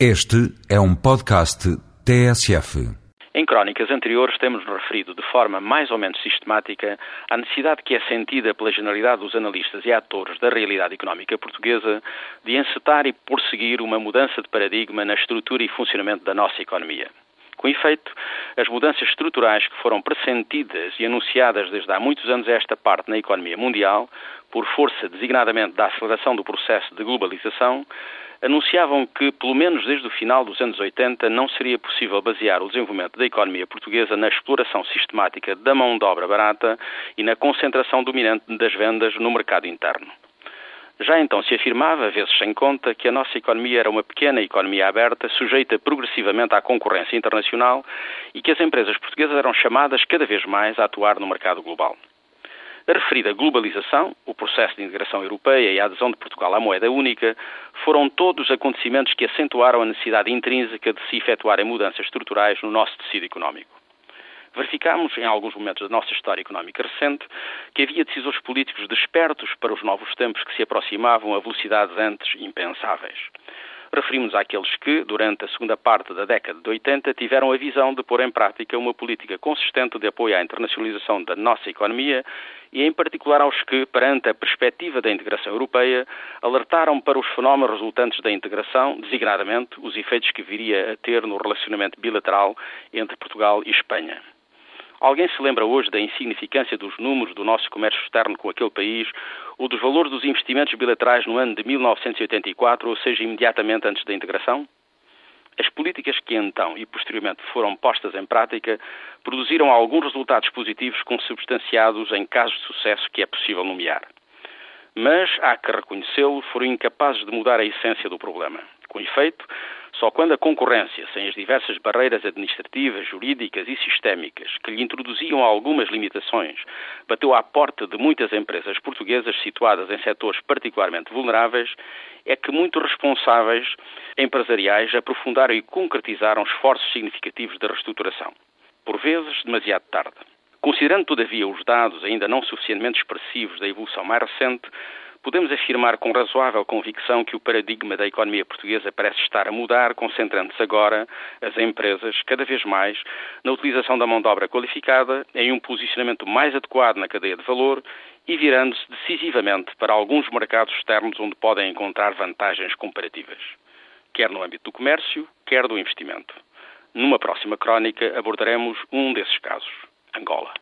Este é um podcast TSF. Em crónicas anteriores temos referido de forma mais ou menos sistemática a necessidade que é sentida pela generalidade dos analistas e atores da realidade económica portuguesa de encetar e prosseguir uma mudança de paradigma na estrutura e funcionamento da nossa economia. Com efeito, as mudanças estruturais que foram pressentidas e anunciadas desde há muitos anos a esta parte na economia mundial, por força designadamente da aceleração do processo de globalização, anunciavam que, pelo menos desde o final dos anos 80, não seria possível basear o desenvolvimento da economia portuguesa na exploração sistemática da mão de obra barata e na concentração dominante das vendas no mercado interno. Já então se afirmava, vezes sem conta, que a nossa economia era uma pequena economia aberta, sujeita progressivamente à concorrência internacional e que as empresas portuguesas eram chamadas cada vez mais a atuar no mercado global. A referida globalização, o processo de integração europeia e a adesão de Portugal à moeda única foram todos acontecimentos que acentuaram a necessidade intrínseca de se efetuarem mudanças estruturais no nosso tecido económico. Verificámos, em alguns momentos da nossa história económica recente, que havia decisores políticos despertos para os novos tempos que se aproximavam a velocidades antes impensáveis referimos àqueles que, durante a segunda parte da década de 80, tiveram a visão de pôr em prática uma política consistente de apoio à internacionalização da nossa economia e, em particular, aos que, perante a perspectiva da integração europeia, alertaram para os fenómenos resultantes da integração, designadamente os efeitos que viria a ter no relacionamento bilateral entre Portugal e Espanha. Alguém se lembra hoje da insignificância dos números do nosso comércio externo com aquele país ou dos valores dos investimentos bilaterais no ano de 1984, ou seja, imediatamente antes da integração? As políticas que então e posteriormente foram postas em prática produziram alguns resultados positivos consubstanciados em casos de sucesso que é possível nomear. Mas, há que reconhecê-lo, foram incapazes de mudar a essência do problema. Com efeito, só quando a concorrência, sem as diversas barreiras administrativas, jurídicas e sistémicas que lhe introduziam algumas limitações, bateu à porta de muitas empresas portuguesas situadas em setores particularmente vulneráveis, é que muitos responsáveis empresariais aprofundaram e concretizaram esforços significativos de reestruturação. Por vezes, demasiado tarde. Considerando, todavia, os dados ainda não suficientemente expressivos da evolução mais recente, Podemos afirmar com razoável convicção que o paradigma da economia portuguesa parece estar a mudar, concentrando-se agora as empresas, cada vez mais, na utilização da mão de obra qualificada, em um posicionamento mais adequado na cadeia de valor e virando-se decisivamente para alguns mercados externos onde podem encontrar vantagens comparativas, quer no âmbito do comércio, quer do investimento. Numa próxima crónica abordaremos um desses casos, Angola.